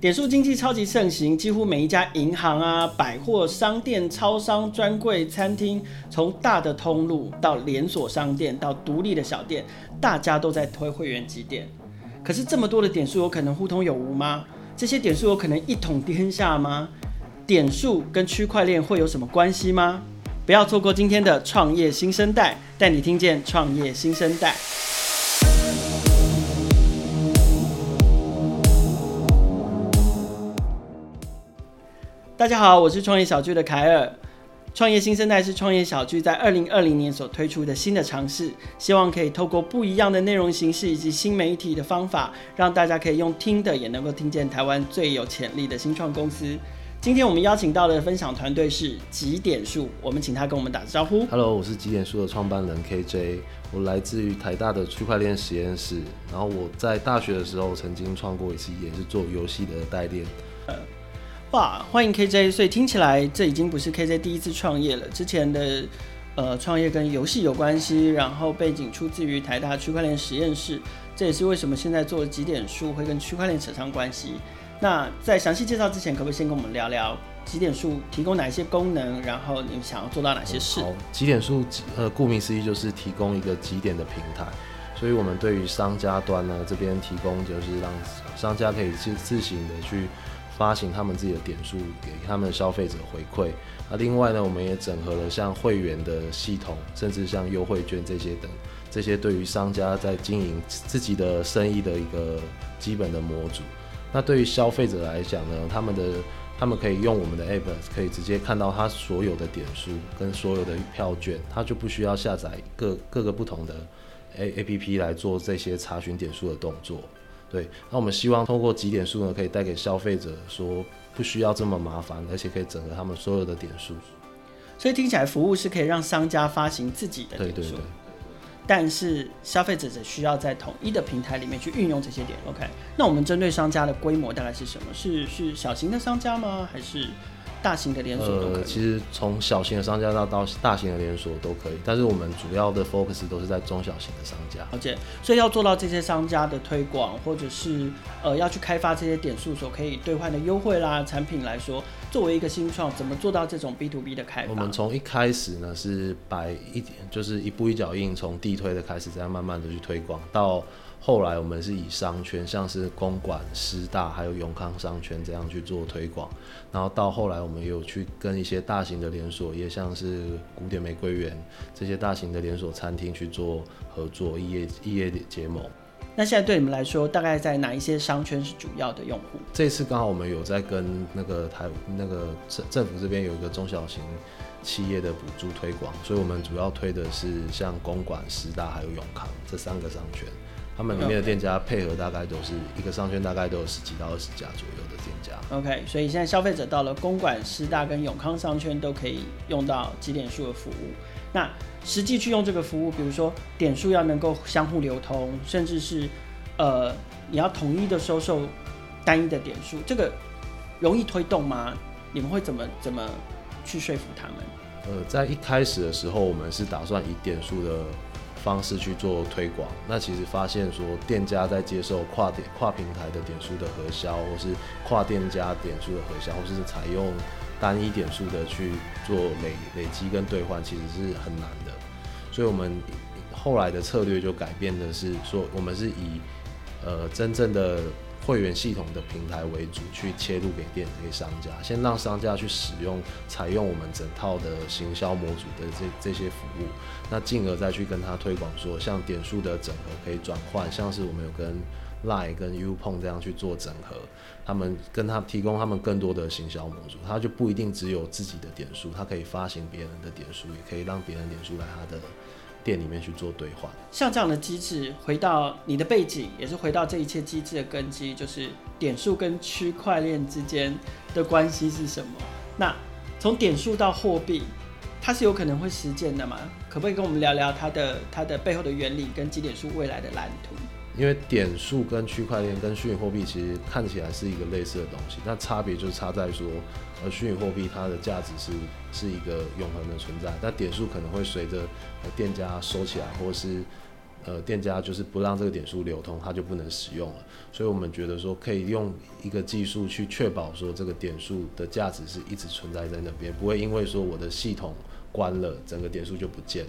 点数经济超级盛行，几乎每一家银行啊、百货商店、超商、专柜、餐厅，从大的通路到连锁商店到独立的小店，大家都在推会员积点。可是这么多的点数有可能互通有无吗？这些点数有可能一统天下吗？点数跟区块链会有什么关系吗？不要错过今天的创业新生代，带你听见创业新生代。大家好，我是创业小聚的凯尔。创业新生代是创业小聚在二零二零年所推出的新的尝试，希望可以透过不一样的内容形式以及新媒体的方法，让大家可以用听的也能够听见台湾最有潜力的新创公司。今天我们邀请到的分享团队是极点数，我们请他跟我们打个招呼。Hello，我是极点数的创办人 KJ，我来自于台大的区块链实验室，然后我在大学的时候曾经创过一次，也是做游戏的代练。呃哇，欢迎 KJ！所以听起来这已经不是 KJ 第一次创业了。之前的呃创业跟游戏有关系，然后背景出自于台大区块链实验室，这也是为什么现在做极点数会跟区块链扯上关系。那在详细介绍之前，可不可以先跟我们聊聊极点数提供哪一些功能，然后你们想要做到哪些事？好，极点数呃，顾名思义就是提供一个极点的平台，所以我们对于商家端呢这边提供就是让商家可以自自行的去。发行他们自己的点数给他们的消费者回馈。那另外呢，我们也整合了像会员的系统，甚至像优惠券这些等，这些对于商家在经营自己的生意的一个基本的模组。那对于消费者来讲呢，他们的他们可以用我们的 App，可以直接看到他所有的点数跟所有的票券，他就不需要下载各各个不同的 A A P P 来做这些查询点数的动作。对，那我们希望通过几点数呢，可以带给消费者说不需要这么麻烦，而且可以整合他们所有的点数。所以听起来服务是可以让商家发行自己的点数，对对对，但是消费者只需要在统一的平台里面去运用这些点。OK，那我们针对商家的规模大概是什么？是是小型的商家吗？还是？大型的连锁都可以。呃，其实从小型的商家到到大型的连锁都可以，但是我们主要的 focus 都是在中小型的商家。而且，所以要做到这些商家的推广，或者是呃要去开发这些点数所可以兑换的优惠啦产品来说，作为一个新创，怎么做到这种 B to B 的开发？我们从一开始呢是摆一点，就是一步一脚印，从地推的开始，这样慢慢的去推广到。后来我们是以商圈，像是公馆、师大还有永康商圈这样去做推广，然后到后来我们有去跟一些大型的连锁，业像是古典玫瑰园这些大型的连锁餐厅去做合作，异业异业结盟。那现在对你们来说，大概在哪一些商圈是主要的用户？这次刚好我们有在跟那个台那个政政府这边有一个中小型企业的补助推广，所以我们主要推的是像公馆、师大还有永康这三个商圈。他们里面的店家配合大概都是一个商圈，大概都有十几到二十家左右的店家。OK，所以现在消费者到了公馆、师大跟永康商圈都可以用到极点数的服务。那实际去用这个服务，比如说点数要能够相互流通，甚至是呃你要统一的收受单一的点数，这个容易推动吗？你们会怎么怎么去说服他们？呃，在一开始的时候，我们是打算以点数的。方式去做推广，那其实发现说，店家在接受跨点跨平台的点数的核销，或是跨店家点数的核销，或是采用单一点数的去做累累积跟兑换，其实是很难的。所以我们后来的策略就改变的是说，我们是以呃真正的。会员系统的平台为主，去切入给店给商家，先让商家去使用、采用我们整套的行销模组的这这些服务，那进而再去跟他推广说，像点数的整合可以转换，像是我们有跟 Line 跟 UPong 这样去做整合，他们跟他提供他们更多的行销模组，他就不一定只有自己的点数，他可以发行别人的点数，也可以让别人点数来他的。店里面去做兑换，像这样的机制，回到你的背景，也是回到这一切机制的根基，就是点数跟区块链之间的关系是什么？那从点数到货币，它是有可能会实践的吗？可不可以跟我们聊聊它的它的背后的原理跟基点数未来的蓝图？因为点数跟区块链跟虚拟货币其实看起来是一个类似的东西，那差别就差在说，呃，虚拟货币它的价值是是一个永恒的存在，但点数可能会随着呃店家收起来，或是呃店家就是不让这个点数流通，它就不能使用了。所以我们觉得说可以用一个技术去确保说这个点数的价值是一直存在在那边，不会因为说我的系统关了，整个点数就不见。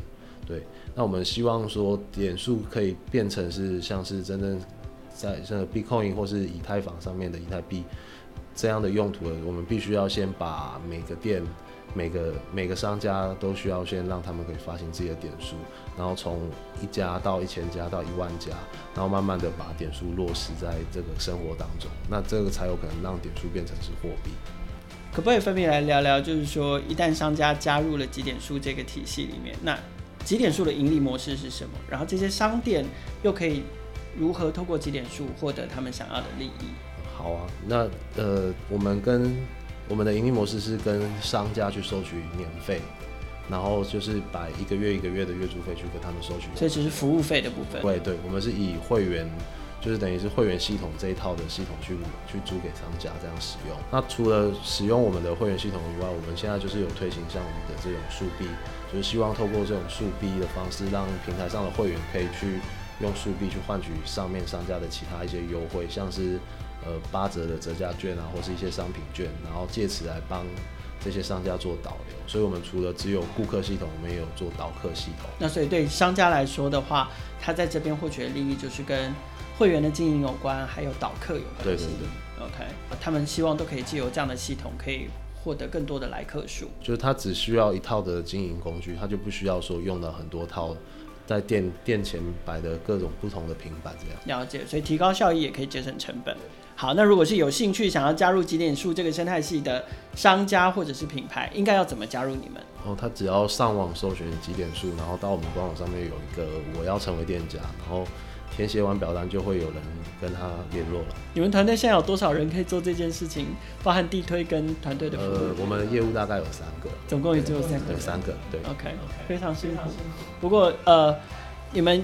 对，那我们希望说点数可以变成是像是真正在像 Bitcoin 或是以太坊上面的以太币这样的用途，我们必须要先把每个店。每个每个商家都需要先让他们可以发行自己的点数，然后从一家到一千家到一万家，然后慢慢的把点数落实在这个生活当中，那这个才有可能让点数变成是货币。可不可以分别来聊聊？就是说，一旦商家加入了几点数这个体系里面，那集点数的盈利模式是什么？然后这些商店又可以如何透过几点数获得他们想要的利益？好啊，那呃，我们跟我们的盈利模式是跟商家去收取年费，然后就是把一个月一个月的月租费去跟他们收取，所以只是服务费的部分。对对，我们是以会员，就是等于是会员系统这一套的系统去去租给商家这样使用。那除了使用我们的会员系统以外，我们现在就是有推行像我们的这种速币，就是希望透过这种速币的方式，让平台上的会员可以去用速币去换取上面商家的其他一些优惠，像是。呃，八折的折价券啊，或是一些商品券，然后借此来帮这些商家做导流。所以，我们除了只有顾客系统，我们也有做导客系统。那所以对商家来说的话，他在这边获取的利益就是跟会员的经营有关，还有导客有关系。对对对。OK，他们希望都可以借由这样的系统，可以获得更多的来客数。就是他只需要一套的经营工具，他就不需要说用到很多套。在店店前摆的各种不同的平板，这样了解，所以提高效益也可以节省成本。好，那如果是有兴趣想要加入极点数这个生态系的商家或者是品牌，应该要怎么加入你们？哦，他只要上网搜寻极点数，然后到我们官网上面有一个我要成为店家，然后。填写完表单就会有人跟他联络了。你们团队现在有多少人可以做这件事情？包含地推跟团队的服务？呃，我们业务大概有三个，总共也只有三个。有，三个，对。OK，OK，非常辛苦。不过呃，你们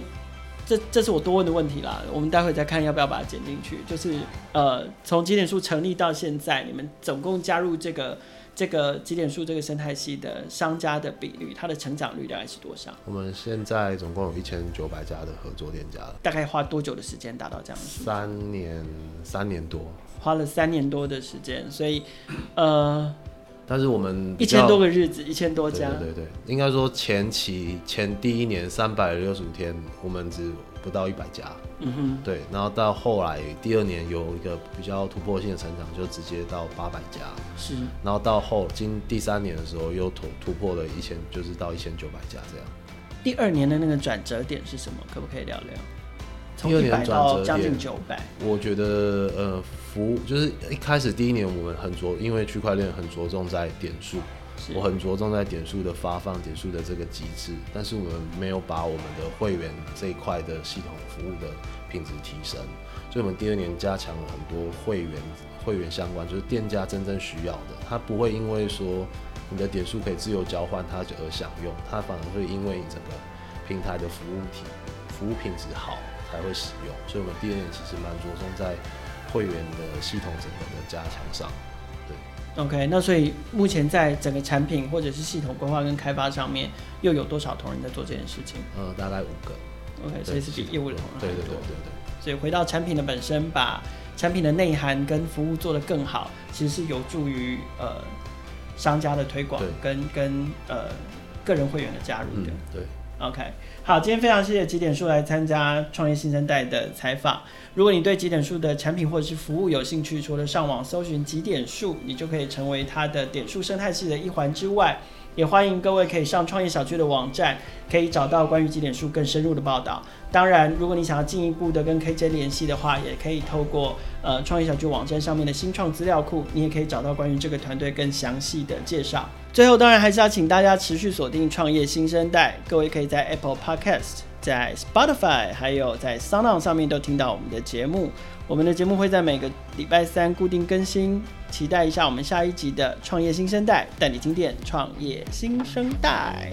这这是我多问的问题啦，我们待会再看要不要把它剪进去。就是呃，从几点数成立到现在，你们总共加入这个。这个极点数这个生态系的商家的比率，它的成长率大概是多少？我们现在总共有一千九百家的合作店家了。大概花多久的时间达到这样？三年，三年多。花了三年多的时间，所以，呃，但是我们一千多个日子，一千多家。对对对，应该说前期前第一年三百六十五天，我们只。不到一百家，嗯哼，对，然后到后来第二年有一个比较突破性的成长，就直接到八百家，是，然后到后今第三年的时候又突突破了一千，就是到一千九百家这样。第二年的那个转折点是什么？可不可以聊聊？从一百到将近九百，我觉得呃，服务就是一开始第一年我们很着，因为区块链很着重在点数。我很着重在点数的发放、点数的这个机制，但是我们没有把我们的会员这一块的系统服务的品质提升，所以我们第二年加强了很多会员、会员相关，就是店家真正需要的，他不会因为说你的点数可以自由交换，他就而享用，他反而会因为你整个平台的服务体、服务品质好才会使用，所以我们第二年其实蛮着重在会员的系统整个的加强上。对 OK，那所以目前在整个产品或者是系统规划跟开发上面，又有多少同仁在做这件事情？呃，大概五个。OK，所以是比业务的同仁对对对对对。所以回到产品的本身，把产品的内涵跟服务做得更好，其实是有助于呃商家的推广跟跟呃个人会员的加入的。嗯、对。OK，好，今天非常谢谢极点数来参加创业新生代的采访。如果你对极点数的产品或者是服务有兴趣，除了上网搜寻极点数，你就可以成为它的点数生态系的一环之外。也欢迎各位可以上创业小区的网站，可以找到关于极点数更深入的报道。当然，如果你想要进一步的跟 KJ 联系的话，也可以透过呃创业小聚网站上面的新创资料库，你也可以找到关于这个团队更详细的介绍。最后，当然还是要请大家持续锁定创业新生代，各位可以在 Apple Podcast、在 Spotify 还有在 Sound 上面都听到我们的节目。我们的节目会在每个礼拜三固定更新。期待一下我们下一集的创业新生代，带你听见创业新生代。